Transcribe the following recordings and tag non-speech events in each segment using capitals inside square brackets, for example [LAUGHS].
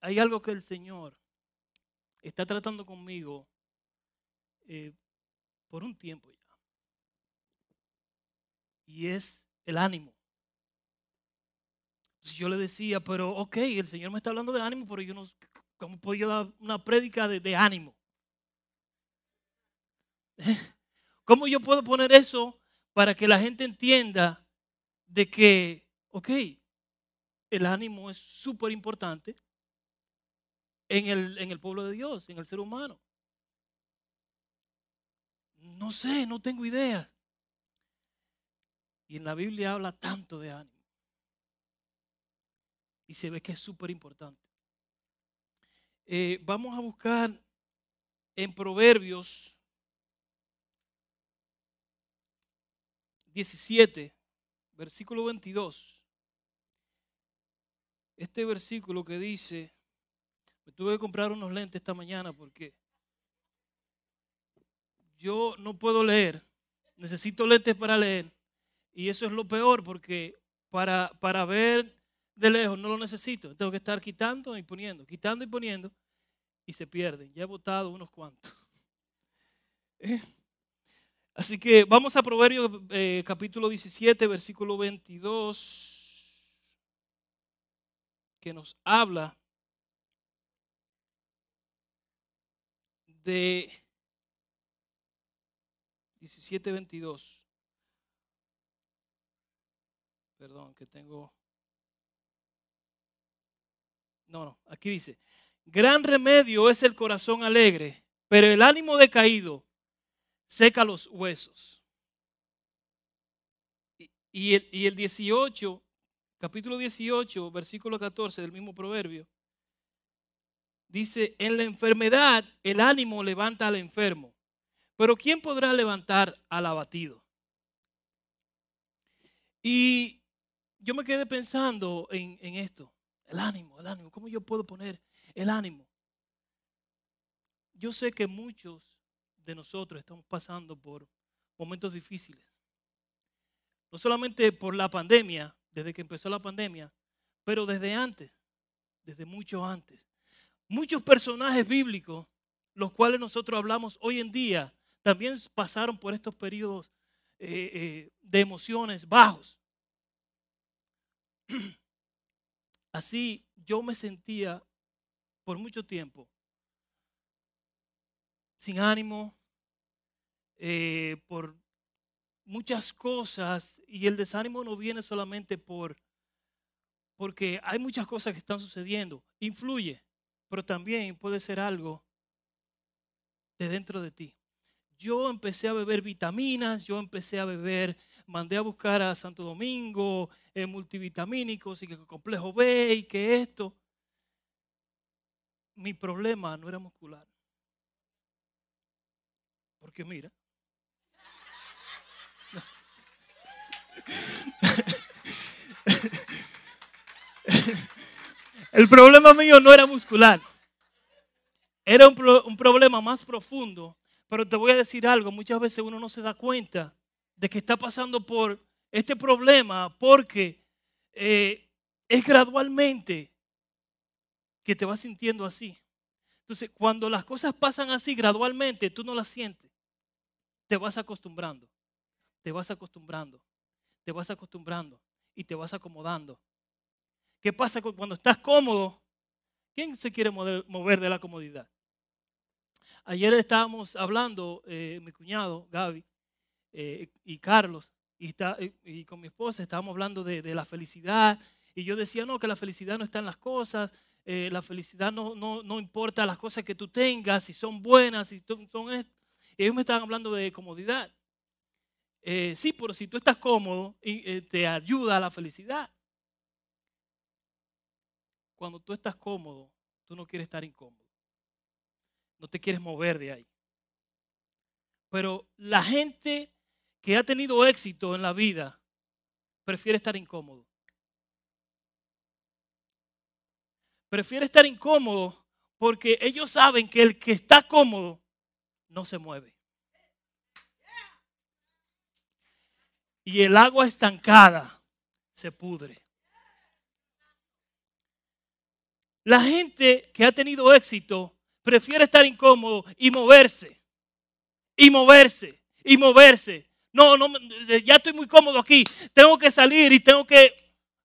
hay algo que el Señor está tratando conmigo eh, por un tiempo ya. Y es el ánimo. yo le decía, pero ok, el Señor me está hablando de ánimo, pero yo no, ¿cómo puedo yo dar una prédica de, de ánimo? [LAUGHS] ¿Cómo yo puedo poner eso para que la gente entienda de que, ok, el ánimo es súper importante en el, en el pueblo de Dios, en el ser humano? No sé, no tengo idea. Y en la Biblia habla tanto de ánimo. Y se ve que es súper importante. Eh, vamos a buscar en Proverbios 17, versículo 22. Este versículo que dice, tuve que comprar unos lentes esta mañana porque yo no puedo leer, necesito lentes para leer. Y eso es lo peor porque para, para ver de lejos no lo necesito. Tengo que estar quitando y poniendo, quitando y poniendo y se pierden. Ya he botado unos cuantos. [LAUGHS] ¿Eh? Así que vamos a Proverbios eh, capítulo 17, versículo 22, que nos habla de 17, 22. Perdón, que tengo... No, no, aquí dice, gran remedio es el corazón alegre, pero el ánimo decaído seca los huesos. Y el, y el 18, capítulo 18, versículo 14 del mismo proverbio, dice, en la enfermedad el ánimo levanta al enfermo, pero ¿quién podrá levantar al abatido? Y yo me quedé pensando en, esto, el ánimo, el ánimo, ¿cómo yo puedo poner el ánimo? Yo sé que muchos de nosotros estamos pasando por momentos difíciles. No solamente por la pandemia, desde que empezó la pandemia, pero desde antes, desde mucho antes. Muchos personajes bíblicos, los cuales nosotros hablamos hoy en día, también pasaron por estos periodos eh, eh, de emociones bajos. [CLEARS THROAT] Así yo me sentía por mucho tiempo. Sin ánimo, eh, por muchas cosas y el desánimo no viene solamente por porque hay muchas cosas que están sucediendo, influye, pero también puede ser algo de dentro de ti. Yo empecé a beber vitaminas, yo empecé a beber, mandé a buscar a Santo Domingo eh, multivitamínicos y que complejo B y que esto. Mi problema no era muscular. Porque mira, [LAUGHS] El problema mío no era muscular. Era un, problema más profundo. Pero te voy a decir algo, muchas veces uno no se da cuenta de que está pasando por este problema porque eh, es gradualmente que te vas sintiendo así. Entonces, cuando las cosas pasan así gradualmente, tú no las sientes. Te vas acostumbrando. Te vas acostumbrando te vas acostumbrando y te vas acomodando. ¿Qué pasa cuando estás cómodo? ¿Quién se quiere mover de la comodidad? Ayer estábamos hablando, eh, mi cuñado Gaby eh, y Carlos, y, con mi esposa estábamos hablando de, la felicidad. Y yo decía, no, que la felicidad no está en las cosas, eh, la felicidad no, no, no, importa las cosas que tú tengas, si son buenas, si son esto. Y ellos me estaban hablando de comodidad. Sí, pero si tú estás cómodo, te ayuda a la felicidad. Cuando tú estás cómodo, tú no quieres estar incómodo. No te quieres mover de ahí. Pero la gente que ha tenido éxito en la vida prefiere estar incómodo. Prefiere estar incómodo porque ellos saben que el que está cómodo no se mueve. y el agua estancada se pudre. La gente que ha tenido éxito prefiere estar incómodo y moverse. Y moverse. Y moverse. No, no, ya estoy muy cómodo aquí. Tengo que salir y tengo que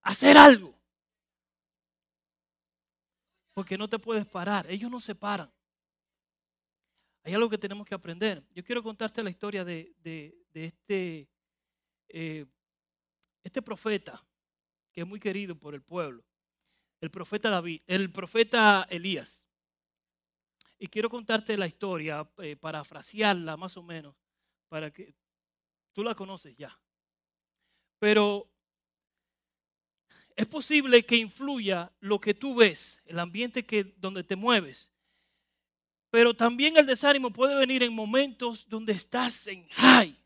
hacer algo. Porque no te puedes parar. Ellos no se paran. Hay algo que tenemos que aprender. Yo quiero contarte la historia de, este, eh, este profeta que es muy querido por el pueblo. El profeta David, el profeta Elías. Y quiero contarte la historia, eh, parafrasearla más o menos, para que tú la conoces ya. Pero es posible que influya lo que tú ves, el ambiente que, donde te mueves, pero también el desánimo puede venir en momentos donde estás en high,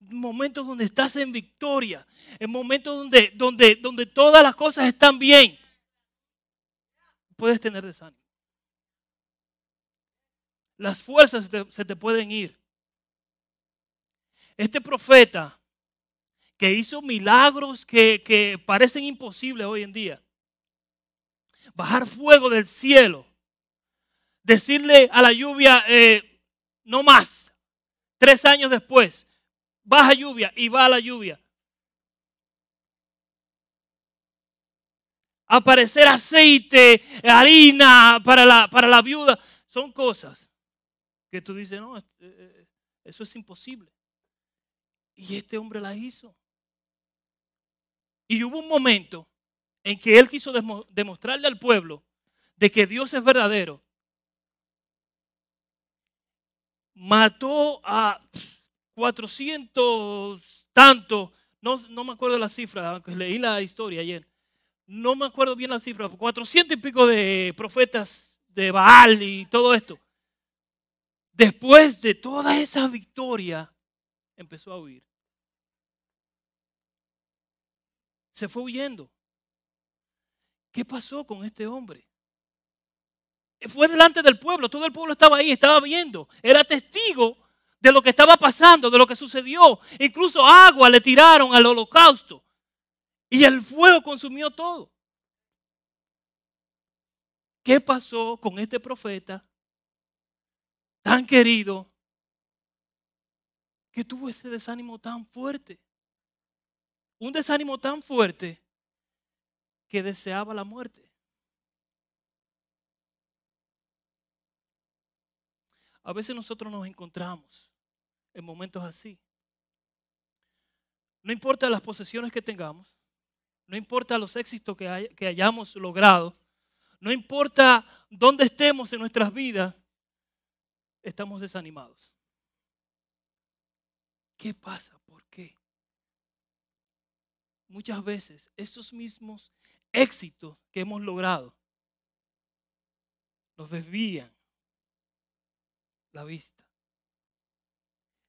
momentos donde estás en victoria, en momentos donde, donde, donde todas las cosas están bien. Puedes tener desánimo. Las fuerzas se te, pueden ir. Este profeta que hizo milagros que, que parecen imposibles hoy en día, bajar fuego del cielo, decirle a la lluvia, eh, no más. Tres años después, baja lluvia y va a la lluvia. Aparecer aceite, harina para la, para la viuda. Son cosas que tú dices, no, eh, eh, eso es imposible. Y este hombre la hizo. Y hubo un momento en que él quiso demostrarle al pueblo de que Dios es verdadero mató a 400 tanto, no, no me acuerdo la cifra, aunque leí la historia ayer, no me acuerdo bien la cifra, 400 y pico de profetas de Baal y todo esto. Después de toda esa victoria, empezó a huir. Se fue huyendo. ¿Qué pasó con este hombre? fue delante del pueblo, todo el pueblo estaba ahí, estaba viendo, era testigo de lo que estaba pasando, de lo que sucedió. Incluso agua le tiraron al holocausto y el fuego consumió todo. ¿Qué pasó con este profeta tan querido que tuvo ese desánimo tan fuerte? Un desánimo tan fuerte que deseaba la muerte. A veces nosotros nos encontramos en momentos así. No importa las posesiones que tengamos, no importa los éxitos que, hayamos logrado, no importa dónde estemos en nuestras vidas, estamos desanimados. ¿Qué pasa? ¿Por qué? Muchas veces esos mismos éxitos que hemos logrado nos desvían la vista.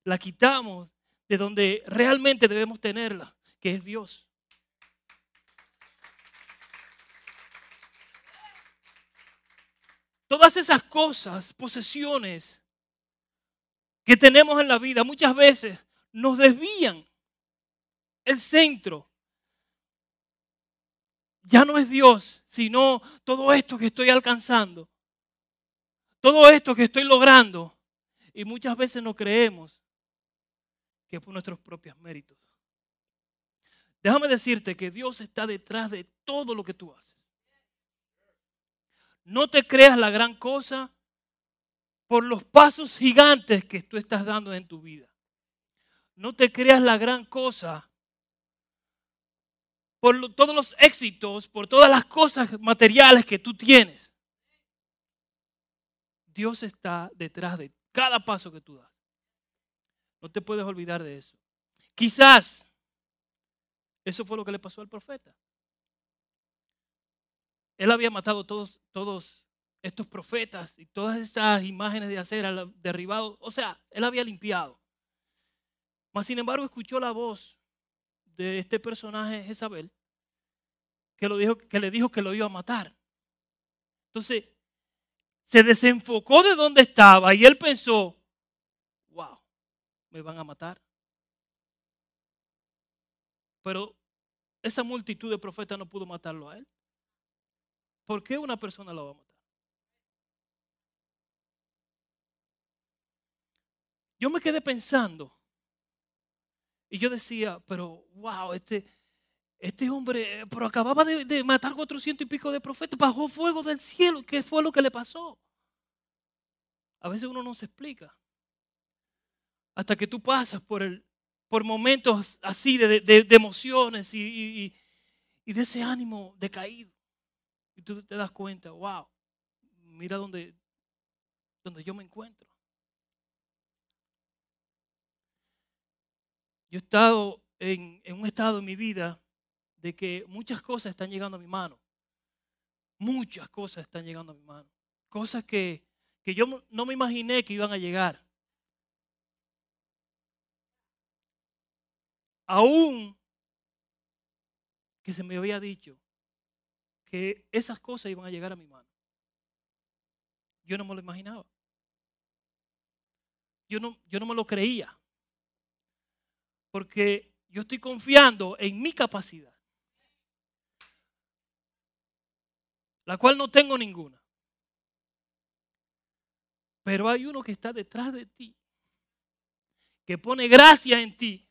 La quitamos de donde realmente debemos tenerla, que es Dios. Todas esas cosas, posesiones que tenemos en la vida, muchas veces nos desvían el centro. Ya no es Dios, sino todo esto que estoy alcanzando todo esto que estoy logrando. Y muchas veces no creemos que por nuestros propios méritos. Déjame decirte que Dios está detrás de todo lo que tú haces. No te creas la gran cosa por los pasos gigantes que tú estás dando en tu vida. No te creas la gran cosa por todos los éxitos, por todas las cosas materiales que tú tienes. Dios está detrás de cada paso que tú das. No te puedes olvidar de eso. Quizás eso fue lo que le pasó al profeta. Él había matado todos, todos estos profetas y todas estas imágenes de acera derribado. O sea, él había limpiado. Mas sin embargo escuchó la voz de este personaje Jezabel que, dijo, que le dijo que lo iba a matar. Entonces, se desenfocó de donde estaba y él pensó, wow, me van a matar. Pero esa multitud de profetas no pudo matarlo a él. ¿Por qué una persona la va a matar? Yo me quedé pensando y yo decía, pero wow, este, este hombre, pero acababa de, matar 400 y pico de profetas, bajó fuego del cielo, ¿qué fue lo que le pasó? A veces uno no se explica. Hasta que tú pasas por, el, por momentos así de, emociones y, y, y, de ese ánimo decaído. Tú te das cuenta, wow, mira donde, donde yo me encuentro. Yo he estado en, en un estado en mi vida de que muchas cosas están llegando a mi mano. Muchas cosas están llegando a mi mano. Cosas que, que yo no me imaginé que iban a llegar. Aún que se me había dicho que esas cosas iban a llegar a mi mano. Yo no me lo imaginaba. Yo no, yo no me lo creía. Porque yo estoy confiando en mi capacidad. La cual no tengo ninguna. Pero hay uno que está detrás de ti, que pone gracia en ti.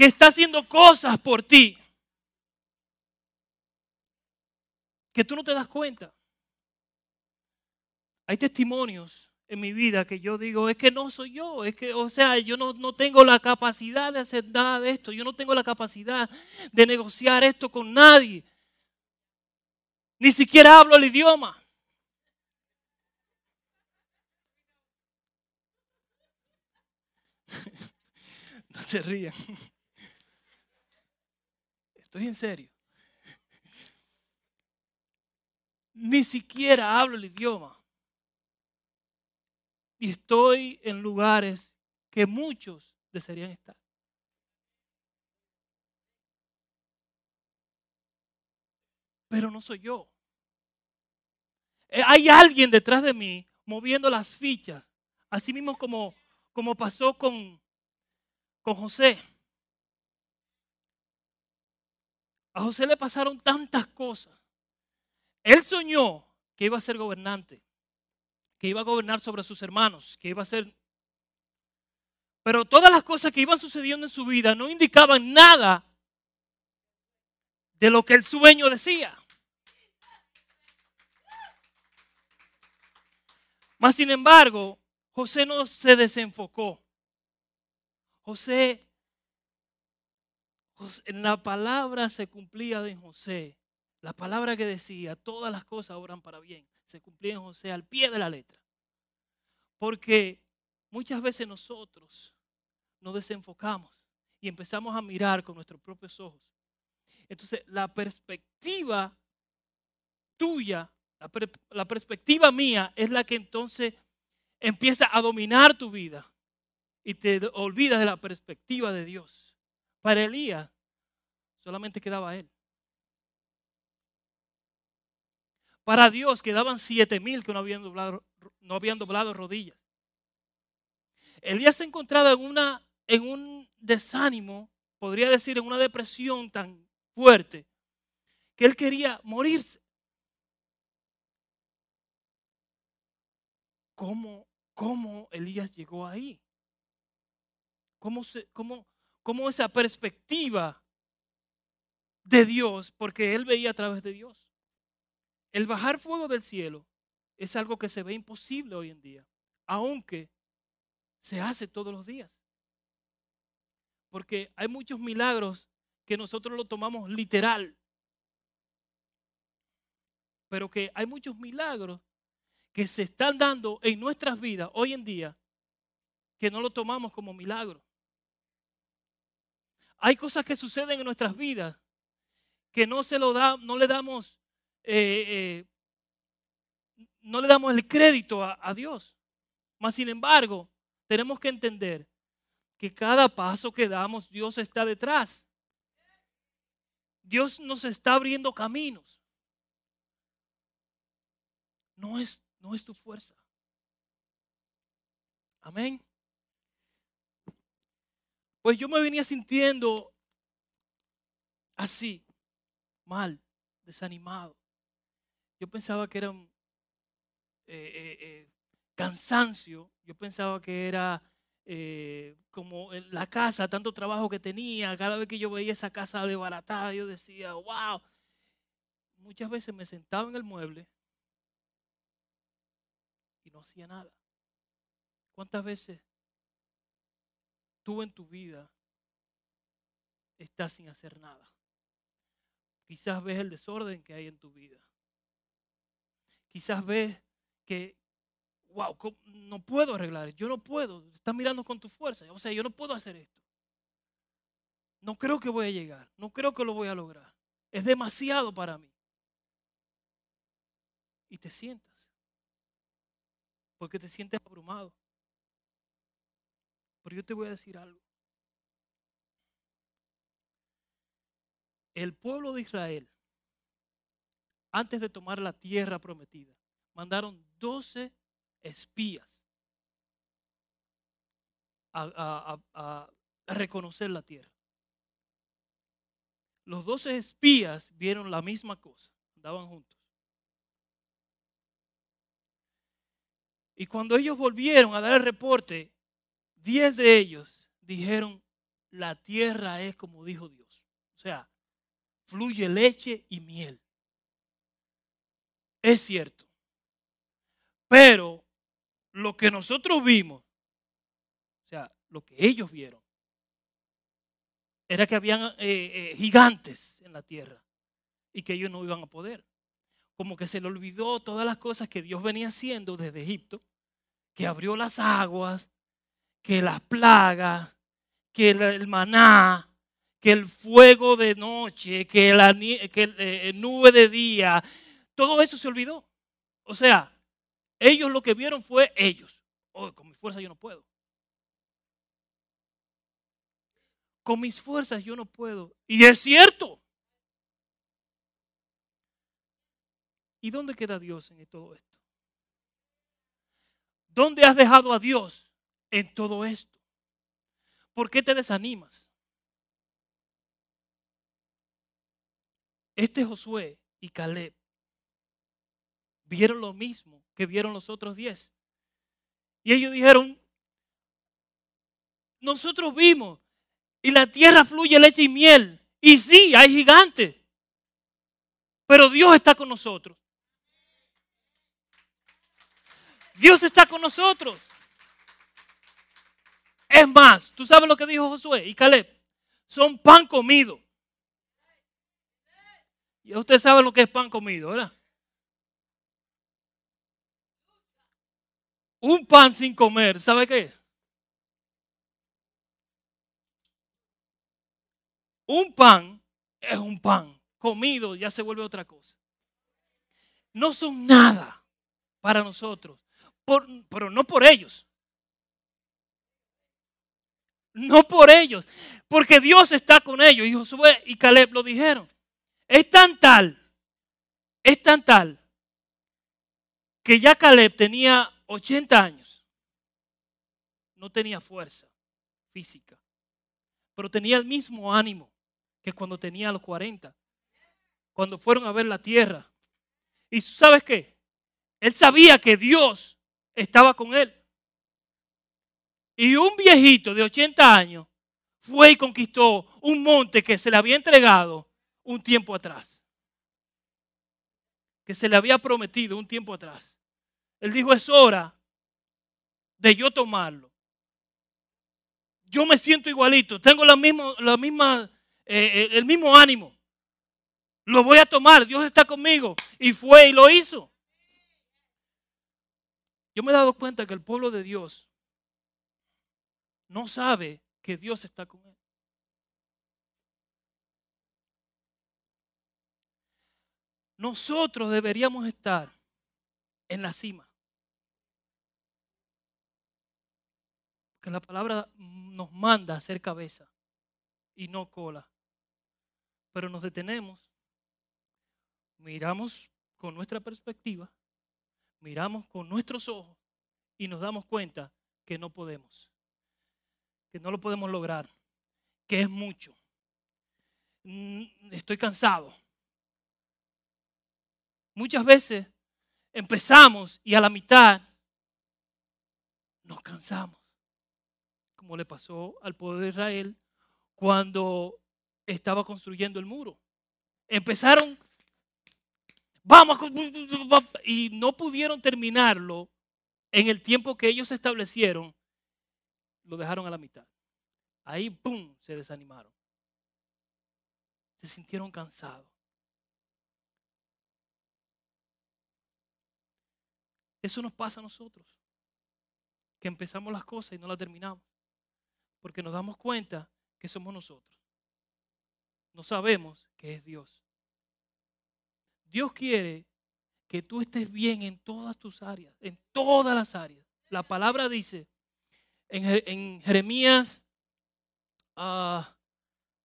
Que está haciendo cosas por ti. Que tú no te das cuenta. Hay testimonios en mi vida que yo digo, es que no soy yo, es que, o sea, yo no, no, tengo la capacidad de hacer nada de esto, yo no tengo la capacidad de negociar esto con nadie. Ni siquiera hablo el idioma. [LAUGHS] No se rían. Estoy en serio. Ni siquiera hablo el idioma. Y estoy en lugares que muchos desearían estar. Pero no soy yo. Eh, hay alguien detrás de mí moviendo las fichas, así mismo como, como pasó con, con José. A José le pasaron tantas cosas. Él soñó que iba a ser gobernante, que iba a gobernar sobre sus hermanos, que iba a ser... Pero todas las cosas que iban sucediendo en su vida no indicaban nada de lo que el sueño decía. Mas, sin embargo, José no se desenfocó. José, la palabra se cumplía de José. La palabra que decía, todas las cosas obran para bien, se cumplía en José al pie de la letra. Porque muchas veces nosotros nos desenfocamos y empezamos a mirar con nuestros propios ojos. Entonces, la perspectiva tuya la, perspectiva mía es la que entonces empieza a dominar tu vida y te olvidas de la perspectiva de Dios. Para Elías solamente quedaba él. Para Dios quedaban siete mil que no habían doblado, rodillas. Elías se encontraba en, una, en un desánimo, podría decir, en una depresión tan fuerte, que él quería morirse. ¿Cómo, cómo Elías llegó ahí? ¿Cómo, se, cómo, cómo esa perspectiva de Dios, porque él veía a través de Dios. El bajar fuego del cielo es algo que se ve imposible hoy en día, aunque se hace todos los días. Porque hay muchos milagros que nosotros lo tomamos literal, pero que hay muchos milagros que se están dando en nuestras vidas hoy en día que no lo tomamos como milagro. Hay cosas que suceden en nuestras vidas que no se lo da, no le damos, eh, eh, no le damos el crédito a, a Dios. Mas sin embargo, tenemos que entender que cada paso que damos, Dios está detrás. Dios nos está abriendo caminos. No es no es tu fuerza. Amén. Pues yo me venía sintiendo así, mal, desanimado. Yo pensaba que era un eh, eh, eh, cansancio, yo pensaba que era como la casa, tanto trabajo que tenía, cada vez que yo veía esa casa desbaratada, yo decía, wow. Muchas veces me sentaba en el mueble y no hacía nada. ¿Cuántas veces tú en tu vida estás sin hacer nada? Quizás ves el desorden que hay en tu vida. Quizás ves que, wow, no puedo arreglar, yo no puedo, estás mirando con tu fuerza, o sea, yo no puedo hacer esto. No creo que voy a llegar, no creo que lo voy a lograr. Es demasiado para mí. Y te sientas, porque te sientes abrumado. Pero yo te voy a decir algo. El pueblo de Israel, antes de tomar la tierra prometida, mandaron 12 espías a, reconocer la tierra. Los 12 espías vieron la misma cosa, andaban juntos. Y cuando ellos volvieron a dar el reporte, 10 de ellos dijeron, la tierra es como dijo Dios. O sea, fluye leche y miel. Es cierto. Pero lo que nosotros vimos, o sea, lo que ellos vieron, era que habían eh, eh, gigantes en la tierra y que ellos no iban a poder. Como que se le olvidó todas las cosas que Dios venía haciendo desde Egipto, que abrió las aguas, que las plagas, que el maná, que el fuego de noche, que la que, eh, nube de día, todo eso se olvidó. O sea, ellos lo que vieron fue ellos. Oh, con mi fuerza yo no puedo. Con mis fuerzas yo no puedo. Y es cierto. ¿Y dónde queda Dios en todo esto? ¿Dónde has dejado a Dios en todo esto? ¿Por qué te desanimas? Este Josué y Caleb vieron lo mismo que vieron los otros diez. Y ellos dijeron, nosotros vimos y la tierra fluye leche y miel. Y sí, hay gigantes. Pero Dios está con nosotros. Dios está con nosotros. Es más, tú sabes lo que dijo Josué y Caleb. Son pan comido. Y ustedes saben lo que es pan comido, ¿verdad? Un pan sin comer, ¿sabe qué? Un pan es un pan. Comido ya se vuelve otra cosa. No son nada para nosotros, pero no por ellos. No por ellos, porque Dios está con ellos. Y Josué y Caleb lo dijeron. Es tan tal, es tan tal, que ya Caleb tenía 80 años. No tenía fuerza física, pero tenía el mismo ánimo que cuando tenía los 40, cuando fueron a ver la tierra. ¿Y sabes qué? Él sabía que Dios estaba con él. Y un viejito de 80 años fue y conquistó un monte que se le había entregado un tiempo atrás. Que se le había prometido un tiempo atrás. Él dijo, es hora de yo tomarlo. Yo me siento igualito, tengo la misma, la misma, eh, eh, el mismo ánimo. Lo voy a tomar, Dios está conmigo. Y fue y lo hizo. Yo me he dado cuenta que el pueblo de Dios no sabe que Dios está con él. Nosotros deberíamos estar en la cima. Que la palabra nos manda a ser cabeza y no cola. Pero nos detenemos, miramos con nuestra perspectiva, miramos con nuestros ojos y nos damos cuenta que no podemos, que no lo podemos lograr, que es mucho. mm, estoy cansado. Muchas veces empezamos y a la mitad nos cansamos, como le pasó al pueblo de Israel cuando estaba construyendo el muro. Empezaron, vamos, y no pudieron terminarlo en el tiempo que ellos establecieron, lo dejaron a la mitad. Ahí, ¡pum!, se desanimaron. Se sintieron cansados. Eso nos pasa a nosotros, que empezamos las cosas y no las terminamos, porque nos damos cuenta que somos nosotros. No sabemos que es Dios. Dios quiere que tú estés bien en todas tus áreas, en todas las áreas. La palabra dice en, Jeremías, ah,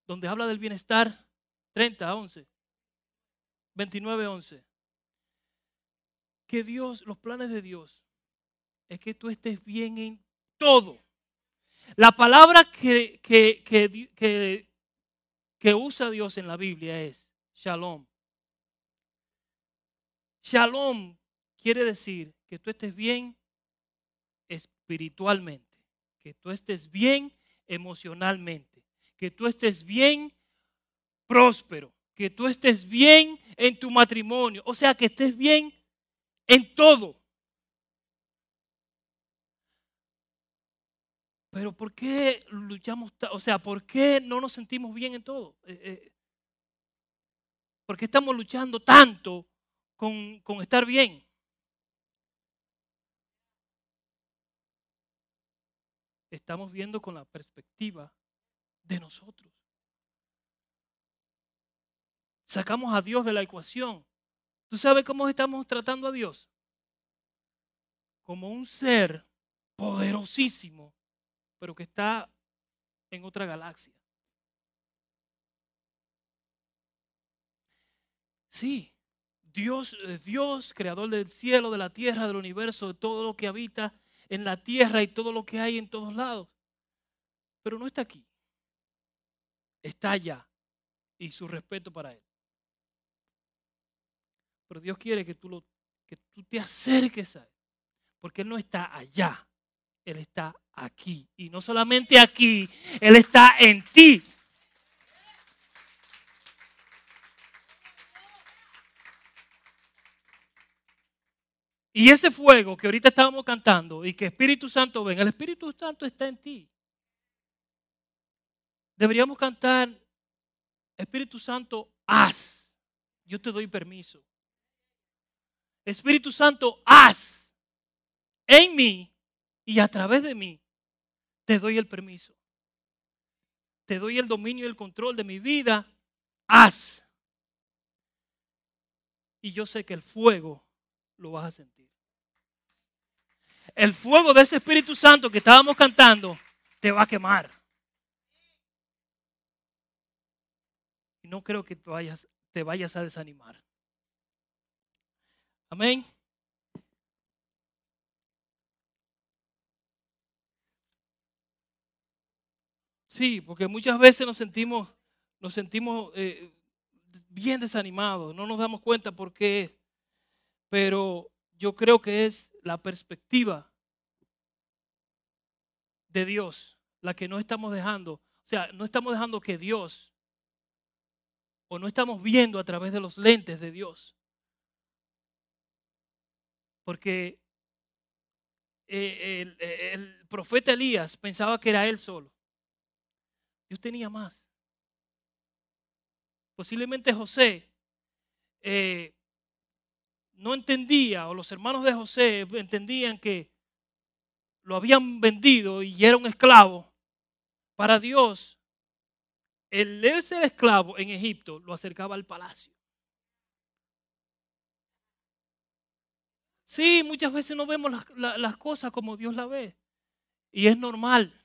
donde habla del bienestar, 30, 11, 29, 11 que Dios, los planes de Dios, es que tú estés bien en todo. La palabra que, que, que, que, usa Dios en la Biblia es shalom. Shalom quiere decir que tú estés bien espiritualmente, que tú estés bien emocionalmente, que tú estés bien próspero, que tú estés bien en tu matrimonio, o sea, que estés bien en todo. Pero ¿por qué luchamos? O sea, ¿por qué no nos sentimos bien en todo? Eh, eh, ¿Por qué estamos luchando tanto con, con estar bien? Estamos viendo con la perspectiva de nosotros. Sacamos a Dios de la ecuación ¿Tú sabes cómo estamos tratando a Dios? Como un ser poderosísimo, pero que está en otra galaxia. Sí, Dios, eh, Dios, creador del cielo, de la tierra, del universo, de todo lo que habita en la tierra y todo lo que hay en todos lados. Pero no está aquí. Está allá. Y su respeto para Él. Pero Dios quiere que tú, lo, que tú te acerques a Él. Porque Él no está allá. Él está aquí. Y no solamente aquí, Él está en ti. Y ese fuego que ahorita estábamos cantando y que Espíritu Santo ven, el Espíritu Santo está en ti. Deberíamos cantar, Espíritu Santo, haz. Yo te doy permiso. Espíritu Santo, haz en mí y a través de mí. Te doy el permiso. Te doy el dominio y el control de mi vida. Haz. Y yo sé que el fuego lo vas a sentir. El fuego de ese Espíritu Santo que estábamos cantando te va a quemar. Y no creo que vayas, te vayas a desanimar. Amén. Sí, porque muchas veces nos sentimos, nos sentimos eh, bien desanimados, no nos damos cuenta por qué, pero yo creo que es la perspectiva de Dios la que no estamos dejando, o sea, no estamos dejando que Dios, o no estamos viendo a través de los lentes de Dios. Porque eh, el, profeta Elías pensaba que era él solo. Dios tenía más. Posiblemente José eh, no entendía, o los hermanos de José entendían que lo habían vendido y era un esclavo. Para Dios, el ser esclavo en Egipto lo acercaba al palacio. Sí, muchas veces no vemos las, cosas como Dios la ve. Y es normal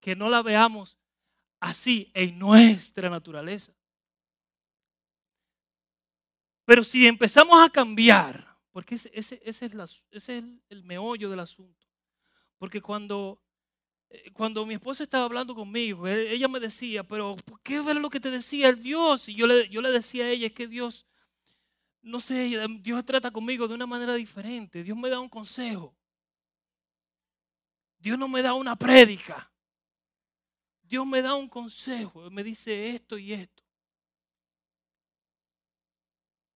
que no la veamos así en nuestra naturaleza. Pero si empezamos a cambiar, porque ese, es, el, ese es el meollo del asunto, porque cuando eh, cuando mi esposa estaba hablando conmigo, e- ella me decía, pero ¿por ¿qué era lo que te decía el Dios? Y yo le, yo le decía a ella, es que Dios, no sé, Dios trata conmigo de una manera diferente. Dios me da un consejo. Dios no me da una prédica. Dios me da un consejo. Me dice esto y esto.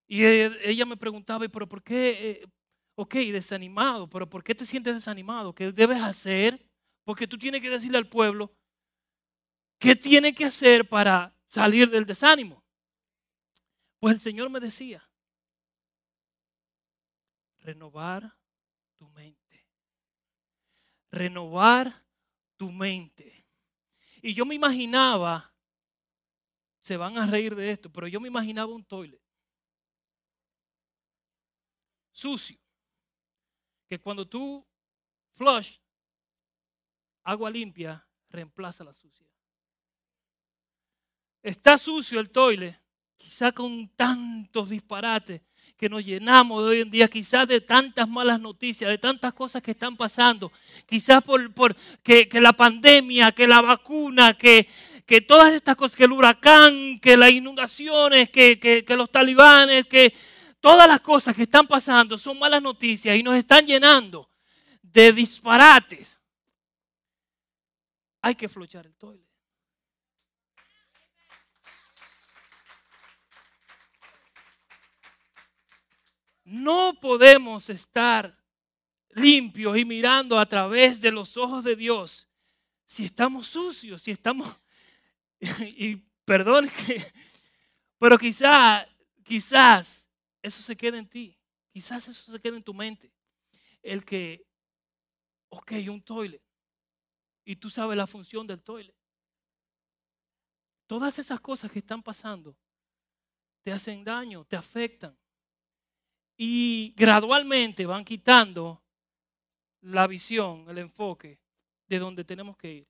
Y e- ella me preguntaba, pero por qué? eh, ok, desanimado, pero ¿por qué te sientes desanimado? ¿Qué debes hacer? Porque tú tienes que decirle al pueblo qué tiene que hacer para salir del desánimo. Pues el Señor me decía, renovar tu mente. Renovar tu mente. Y yo me imaginaba, se van a reír de esto, pero yo me imaginaba un toilet sucio, que cuando tú flush, agua limpia reemplaza la suciedad. Está sucio el toilet, quizá con tantos disparates que nos llenamos de hoy en día, quizás de tantas malas noticias, de tantas cosas que están pasando, quizás por, por que, que la pandemia, que la vacuna, que, que todas estas cosas, que el huracán, que las inundaciones, que, que los talibanes, que todas las cosas que están pasando son malas noticias y nos están llenando de disparates. Hay que flochar el toilet. No podemos estar limpios y mirando a través de los ojos de Dios si estamos sucios, si estamos... [LAUGHS] Y perdón. Pero quizás, quizás eso se queda en ti. Quizás eso se queda en tu mente. El que, ok, un toilet. Y tú sabes la función del toilet. Todas esas cosas que están pasando te hacen daño, te afectan. Y gradualmente van quitando la visión, el enfoque de donde tenemos que ir.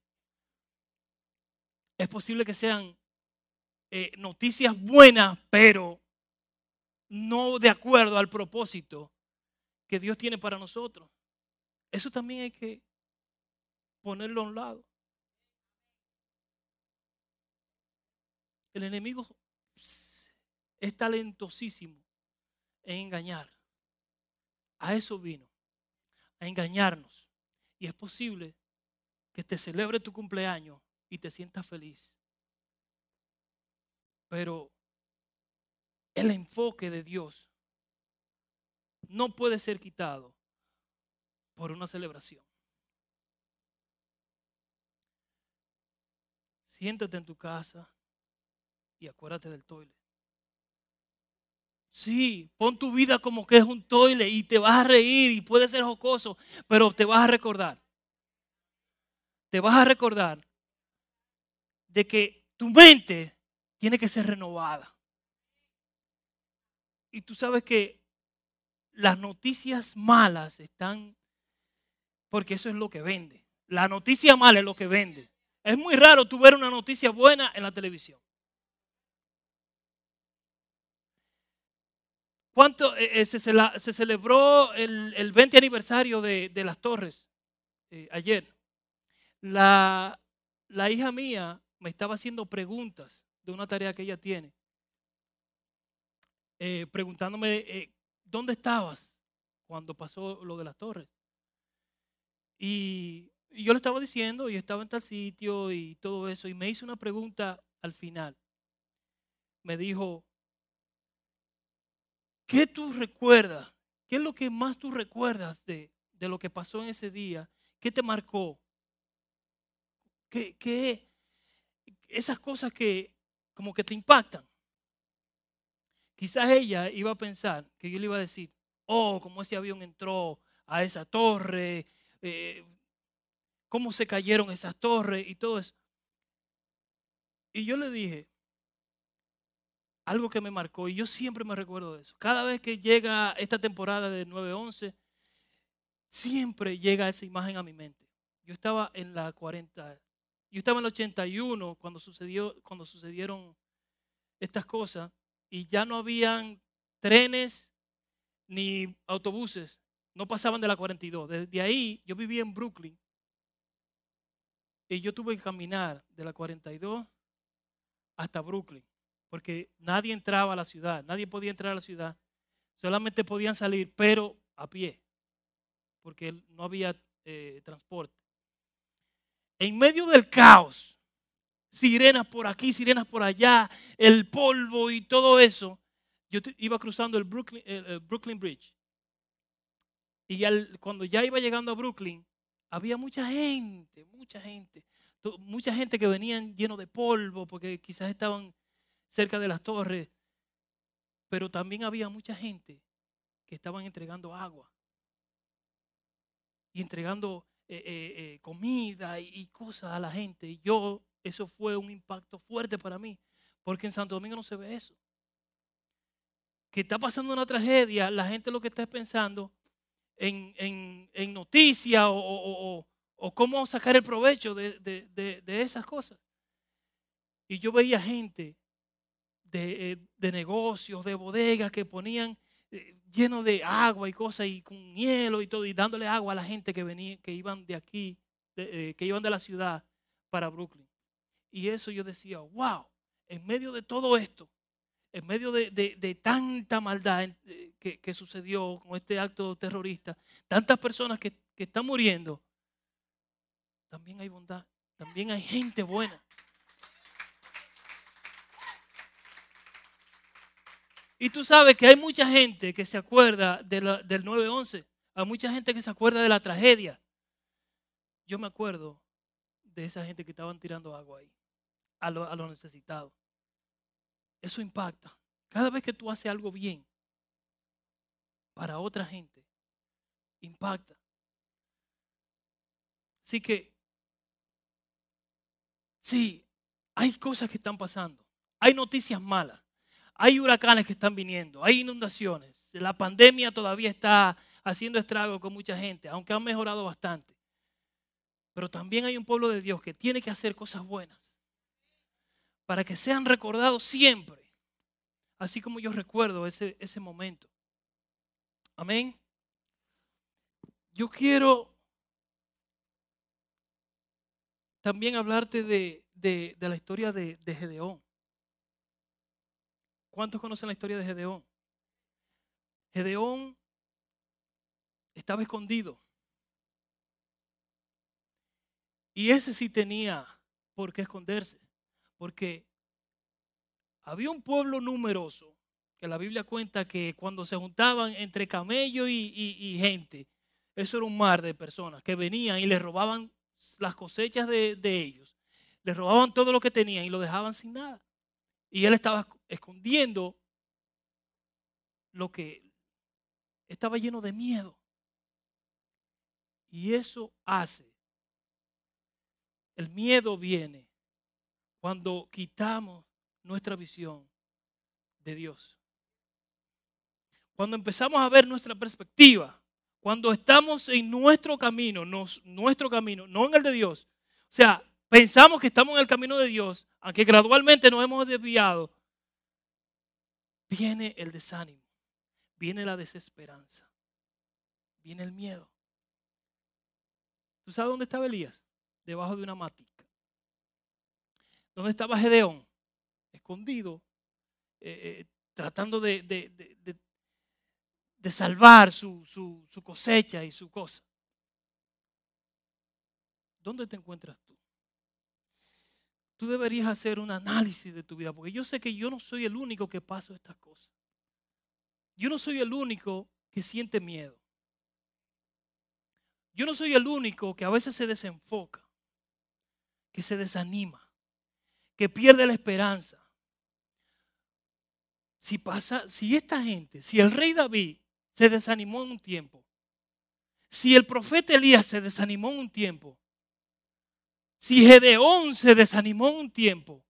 Es posible que sean eh, noticias buenas, pero no de acuerdo al propósito que Dios tiene para nosotros. Eso también hay que ponerlo a un lado. El enemigo es talentosísimo en engañar. A eso vino, a engañarnos. Y es posible que te celebre tu cumpleaños y te sientas feliz. Pero el enfoque de Dios no puede ser quitado por una celebración. Siéntate en tu casa y acuérdate del toilet. Sí, pon tu vida como que es un toilet y te vas a reír y puede ser jocoso, pero te vas a recordar. Te vas a recordar de que tu mente tiene que ser renovada. Y tú sabes que las noticias malas están, porque eso es lo que vende. La noticia mala es lo que vende. Es muy raro tú ver una noticia buena en la televisión. ¿Cuánto eh, eh, se, celebró el, el 20 aniversario de, de las torres eh, ayer? La, la hija mía me estaba haciendo preguntas de una tarea que ella tiene, eh, preguntándome eh, dónde estabas cuando pasó lo de las torres. Y, yo le estaba diciendo, y estaba en tal sitio y todo eso, y me hizo una pregunta al final. Me dijo, ¿qué tú recuerdas? ¿Qué es lo que más tú recuerdas de, de lo que pasó en ese día? ¿Qué te marcó? ¿Qué, qué esas cosas que como que te impactan? Quizás ella iba a pensar que yo le iba a decir, oh, como ese avión entró a esa torre, eh, cómo se cayeron esas torres y todo eso. Y yo le dije algo que me marcó y yo siempre me recuerdo de eso. Cada vez que llega esta temporada de 9-11, siempre llega esa imagen a mi mente. Yo estaba en la 40, yo estaba en el 81 cuando, sucedió, cuando sucedieron estas cosas y ya no habían trenes ni autobuses, no pasaban de la 42. Desde ahí yo vivía en Brooklyn y yo tuve que caminar de la 42 hasta Brooklyn, porque nadie entraba a la ciudad, nadie podía entrar a la ciudad, solamente podían salir, pero a pie, porque no había eh, transporte. En medio del caos, sirenas por aquí, sirenas por allá, el polvo y todo eso, yo iba cruzando el Brooklyn, Bridge. Y cuando ya iba llegando a Brooklyn, había mucha gente, mucha gente, mucha gente que venían lleno de polvo porque quizás estaban cerca de las torres, pero también había mucha gente que estaban entregando agua y entregando eh, eh, eh, comida y, cosas a la gente. Y yo, eso fue un impacto fuerte para mí, porque en Santo Domingo no se ve eso. Que está pasando una tragedia, la gente lo que está pensando en, noticias o, cómo sacar el provecho de, esas cosas. Y yo veía gente de, de negocios, de bodegas que ponían eh, lleno de agua y cosas y con hielo y todo y dándole agua a la gente que venía, que iban de aquí, eh, que iban de la ciudad para Brooklyn. Y eso yo decía, wow, en medio de todo esto, en medio de, tanta maldad eh, que, sucedió con este acto terrorista, tantas personas que, están muriendo, también hay bondad, también hay gente buena. Y tú sabes que hay mucha gente que se acuerda de del 9-11. Hay mucha gente que se acuerda de la tragedia. Yo me acuerdo de esa gente que estaban tirando agua ahí, a los lo necesitados. Eso impacta. Cada vez que tú haces algo bien para otra gente, impacta. Así que, sí, hay cosas que están pasando. Hay noticias malas. Hay huracanes que están viniendo. Hay inundaciones. La pandemia todavía está haciendo estragos con mucha gente, aunque han mejorado bastante. Pero también hay un pueblo de Dios que tiene que hacer cosas buenas para que sean recordados siempre, así como yo recuerdo ese, ese momento. Amén. Yo quiero también hablarte de, la historia de, de, Gedeón. ¿Cuántos conocen la historia de Gedeón? Gedeón estaba escondido. Y ese sí tenía por qué esconderse. Porque había un pueblo numeroso, que la Biblia cuenta que cuando se juntaban entre camello y, gente, eso era un mar de personas que venían y le robaban las cosechas de, de ellos. Le robaban todo lo que tenían y lo dejaban sin nada. Y él estaba escondiendo lo que estaba lleno de miedo. Y eso hace. El miedo viene cuando quitamos nuestra visión de Dios. Cuando empezamos a ver nuestra perspectiva, cuando estamos en nuestro camino, nuestro camino, no en el de Dios. O sea, pensamos que estamos en el camino de Dios, aunque gradualmente nos hemos desviado, viene el desánimo, viene la desesperanza, viene el miedo. ¿Tú sabes dónde estaba Elías? Debajo de una matica. ¿Dónde estaba Gedeón? Escondido, eh, eh, tratando de, de, salvar su, su cosecha y su cosa. ¿Dónde te encuentras tú? Tú deberías hacer un análisis de tu vida, porque yo sé que yo no soy el único que pasa estas cosas. Yo no soy el único que siente miedo. Yo no soy el único que a veces se desenfoca, que se desanima que pierde la esperanza. Si pasa, si esta gente, si el rey David se desanimó en un tiempo, si el profeta Elías se desanimó en un tiempo, si Gedeón se desanimó en un tiempo,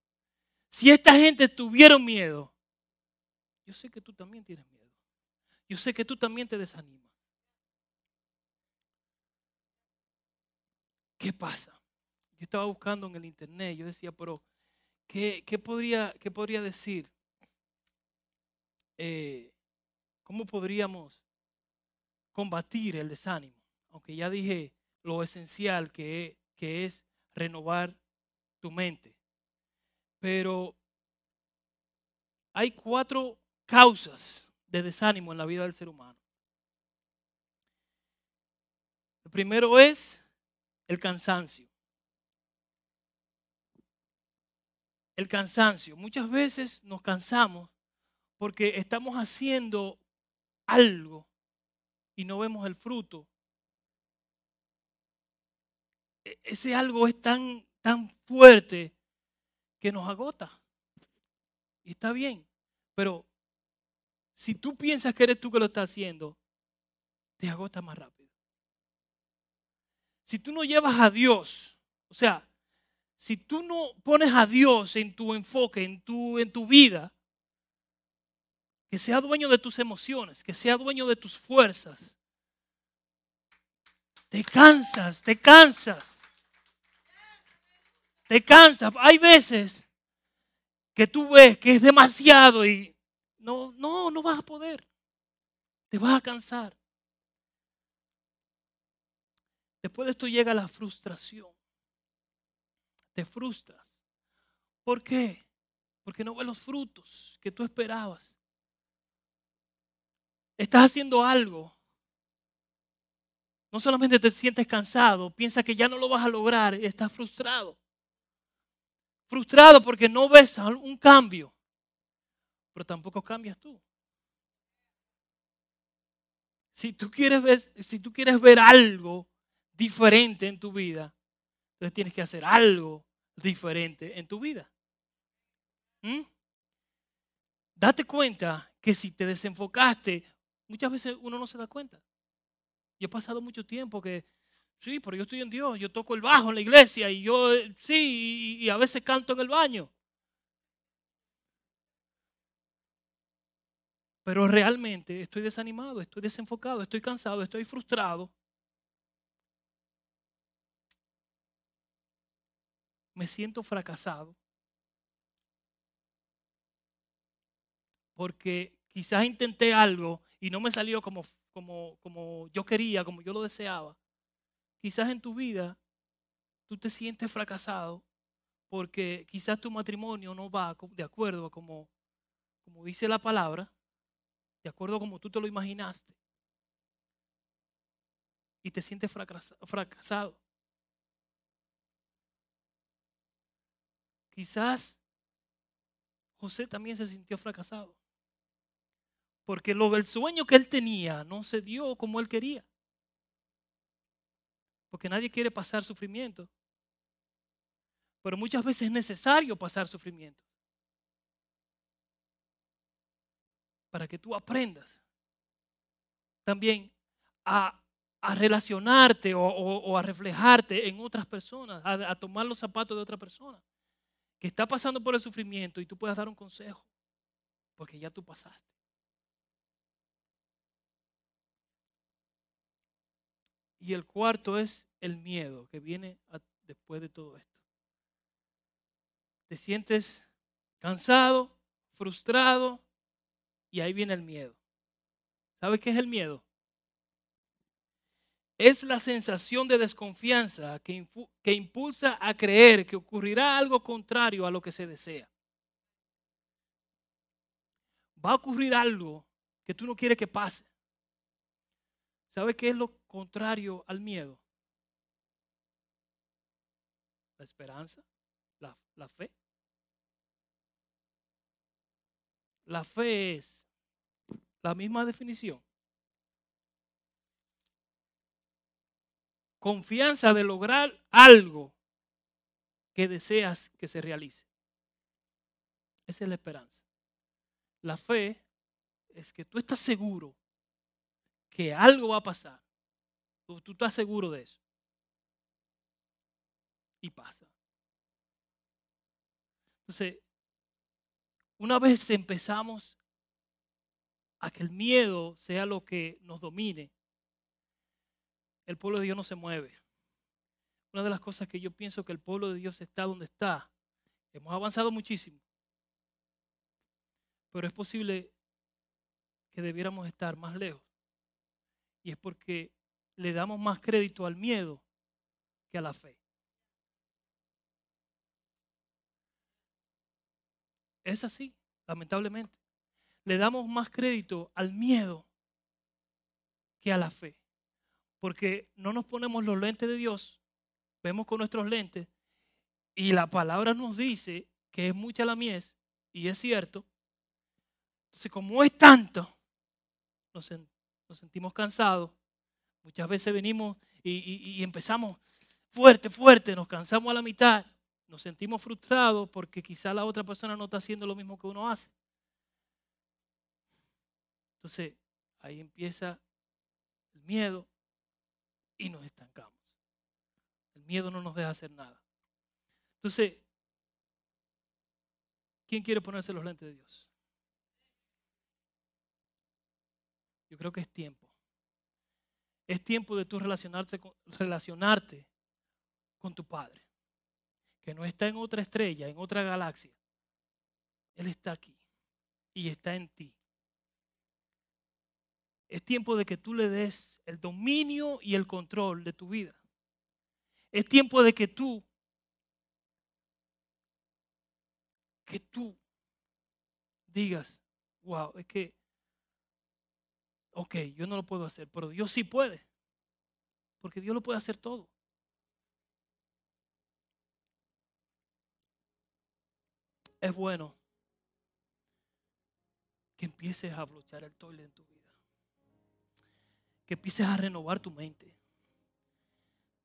si esta gente tuvieron miedo, yo sé que tú también tienes miedo. Yo sé que tú también te desanimas. ¿Qué pasa? Yo estaba buscando en el internet, yo decía, pero ¿Qué, podría, qué podría decir? Eh, ¿Cómo podríamos combatir el desánimo? Aunque ya dije lo esencial que, que es renovar tu mente. Pero hay cuatro causas de desánimo en la vida del ser humano. El primero es el cansancio. El cansancio. Muchas veces nos cansamos porque estamos haciendo algo y no vemos el fruto. E-, ese algo es tan, tan fuerte que nos agota. Y está bien. Pero si tú piensas que eres tú que lo estás haciendo, te agota más rápido. Si tú no llevas a Dios, o sea, si tú no pones a Dios en tu enfoque, en tu, en tu vida, que sea dueño de tus emociones, que sea dueño de tus fuerzas, te cansas, te cansas. Te cansas. Hay veces que tú ves que es demasiado y no, no, no vas a poder. Te vas a cansar. Después de esto llega la frustración. Te frustras. ¿Por qué? Porque no ves los frutos que tú esperabas. Estás haciendo algo. No solamente te sientes cansado, piensas que ya no lo vas a lograr, estás frustrado. Frustrado porque no ves un cambio, pero tampoco cambias tú. Si tú quieres ver, si tú quieres ver algo diferente en tu vida, entonces tienes que hacer algo diferente en tu vida. ¿Mm? Date cuenta que si te desenfocaste, muchas veces uno no se da cuenta. Yo he pasado mucho tiempo que, sí, pero yo estoy en Dios, yo toco el bajo en la iglesia y yo, sí, y, a veces canto en el baño. Pero realmente estoy desanimado, estoy desenfocado, estoy cansado, estoy frustrado. Me siento fracasado. Porque quizás intenté algo y no me salió como como, como yo quería, como yo lo deseaba, quizás en tu vida tú te sientes fracasado porque quizás tu matrimonio no va de acuerdo a como, como dice la palabra, de acuerdo a como tú te lo imaginaste. Y te sientes fracasado. Quizás José también se sintió fracasado. Porque lo, el sueño que él tenía no se dio como él quería. Porque nadie quiere pasar sufrimiento. Pero muchas veces es necesario pasar sufrimiento. Para que tú aprendas también a, relacionarte o, a reflejarte en otras personas, a, a tomar los zapatos de otra persona que está pasando por el sufrimiento y tú puedas dar un consejo. Porque ya tú pasaste. Y el cuarto es el miedo que viene después de todo esto. Te sientes cansado, frustrado y ahí viene el miedo. ¿Sabes qué es el miedo? Es la sensación de desconfianza que, que impulsa a creer que ocurrirá algo contrario a lo que se desea. Va a ocurrir algo que tú no quieres que pase. ¿Sabe qué es lo contrario al miedo? La esperanza, la, la fe. La fe es la misma definición. Confianza de lograr algo que deseas que se realice. Esa es la esperanza. La fe es que tú estás seguro que algo va a pasar. Tú, tú estás seguro de eso. Y pasa. Entonces, una vez empezamos a que el miedo sea lo que nos domine, el pueblo de Dios no se mueve. Una de las cosas que yo pienso que el pueblo de Dios está donde está. Hemos avanzado muchísimo. Pero es posible que debiéramos estar más lejos. Y es porque le damos más crédito al miedo que a la fe. Es así, lamentablemente. Le damos más crédito al miedo que a la fe. Porque no nos ponemos los lentes de Dios, vemos con nuestros lentes y la palabra nos dice que es mucha la mies y es cierto. Entonces, como es tanto, nos, sentimos cansados. Muchas veces venimos y, y empezamos fuerte, fuerte, nos cansamos a la mitad, nos sentimos frustrados porque quizá la otra persona no está haciendo lo mismo que uno hace. Entonces, ahí empieza el miedo y nos estancamos. El miedo no nos deja hacer nada. Entonces, ¿quién quiere ponerse los lentes de Dios? Yo creo que es tiempo. Es tiempo de tú relacionarte con, relacionarte con tu Padre, que no está en otra estrella, en otra galaxia. Él está aquí y está en ti. Es tiempo de que tú le des el dominio y el control de tu vida. Es tiempo de que tú, que tú digas, wow, es que, ok, yo no lo puedo hacer, pero Dios sí puede. Porque Dios lo puede hacer todo. es bueno que empieces a blochar el toile en tu vida. Que empieces a renovar tu mente.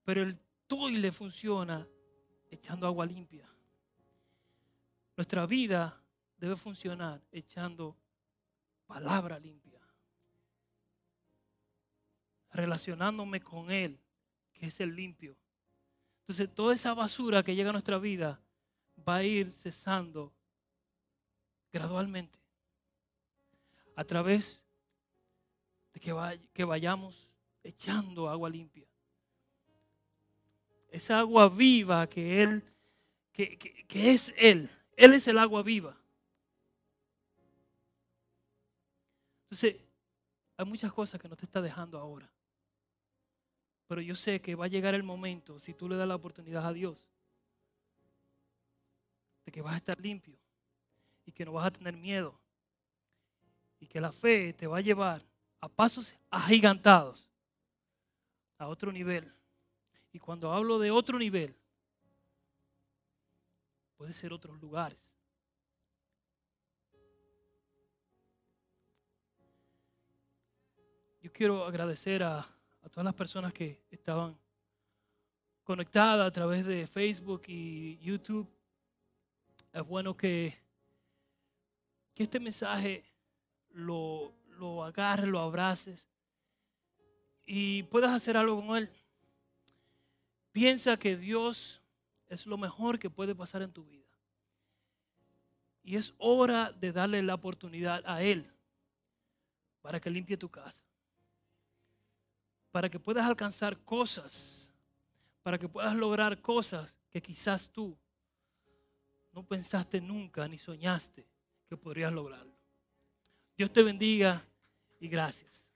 Pero el toile funciona echando agua limpia. Nuestra vida debe funcionar echando palabra limpia. Relacionándome con Él, que es el limpio. Entonces, toda esa basura que llega a nuestra vida va a ir cesando gradualmente a través de que, vayamos echando agua limpia. Esa agua viva que Él, que, que es Él. Él es el agua viva. Entonces, hay muchas cosas que no te está dejando ahora. Pero yo sé que va a llegar el momento, si tú le das la oportunidad a Dios, de que vas a estar limpio y que no vas a tener miedo y que la fe te va a llevar a pasos agigantados a otro nivel. Y cuando hablo de otro nivel, puede ser otros lugares. Yo quiero agradecer a, a todas las personas que estaban conectadas a través de Facebook y YouTube es bueno que, que este mensaje lo, lo agarres, lo abraces y puedas hacer algo con él. Piensa que Dios es lo mejor que puede pasar en tu vida. Y es hora de darle la oportunidad a Él para que limpie tu casa. Para que puedas alcanzar cosas. Para que puedas lograr cosas que quizás tú no pensaste nunca ni soñaste que podrías lograrlo. Dios te bendiga y gracias.